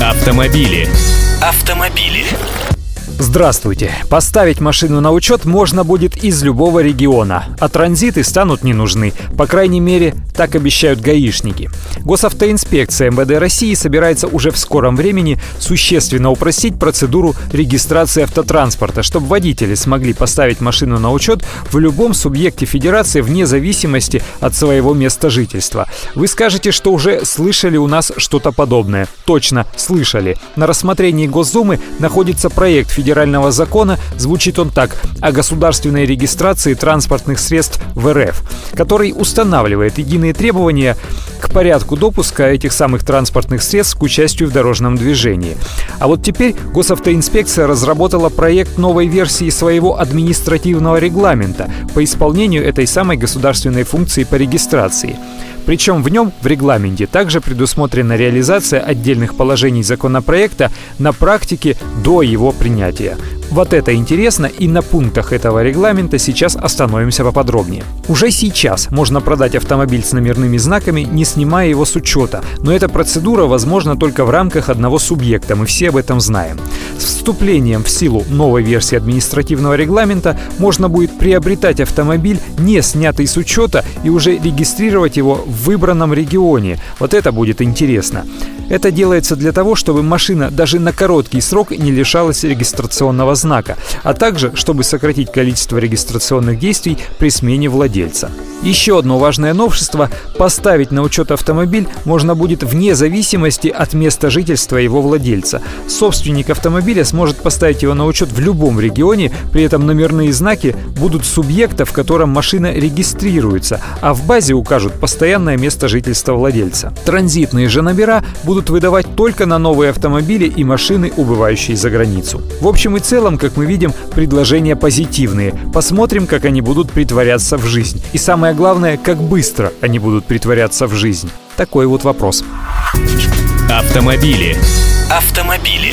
Автомобили. Автомобили. Здравствуйте! Поставить машину на учет можно будет из любого региона, а транзиты станут не нужны. По крайней мере, так обещают гаишники. Госавтоинспекция МВД России собирается уже в скором времени существенно упростить процедуру регистрации автотранспорта, чтобы водители смогли поставить машину на учет в любом субъекте федерации вне зависимости от своего места жительства. Вы скажете, что уже слышали у нас что-то подобное. Точно, слышали. На рассмотрении Госдумы находится проект федерации федерального закона звучит он так «О государственной регистрации транспортных средств в РФ», который устанавливает единые требования к порядку допуска этих самых транспортных средств к участию в дорожном движении. А вот теперь госавтоинспекция разработала проект новой версии своего административного регламента по исполнению этой самой государственной функции по регистрации. Причем в нем, в регламенте, также предусмотрена реализация отдельных положений законопроекта на практике до его принятия. Вот это интересно, и на пунктах этого регламента сейчас остановимся поподробнее. Уже сейчас можно продать автомобиль с номерными знаками, не снимая его с учета, но эта процедура возможна только в рамках одного субъекта, мы все об этом знаем. С вступлением в силу новой версии административного регламента можно будет приобретать автомобиль, не снятый с учета, и уже регистрировать его в выбранном регионе. Вот это будет интересно. Это делается для того, чтобы машина даже на короткий срок не лишалась регистрационного знака, а также чтобы сократить количество регистрационных действий при смене владельца. владельца. Еще одно важное новшество – поставить на учет автомобиль можно будет вне зависимости от места жительства его владельца. Собственник автомобиля сможет поставить его на учет в любом регионе, при этом номерные знаки будут субъекта, в котором машина регистрируется, а в базе укажут постоянное место жительства владельца. Транзитные же номера будут выдавать только на новые автомобили и машины, убывающие за границу. В общем и целом, как мы видим, предложения позитивные. Посмотрим, как они будут притворяться в жизнь. И самое самое главное, как быстро они будут притворяться в жизнь. Такой вот вопрос. Автомобили. Автомобили.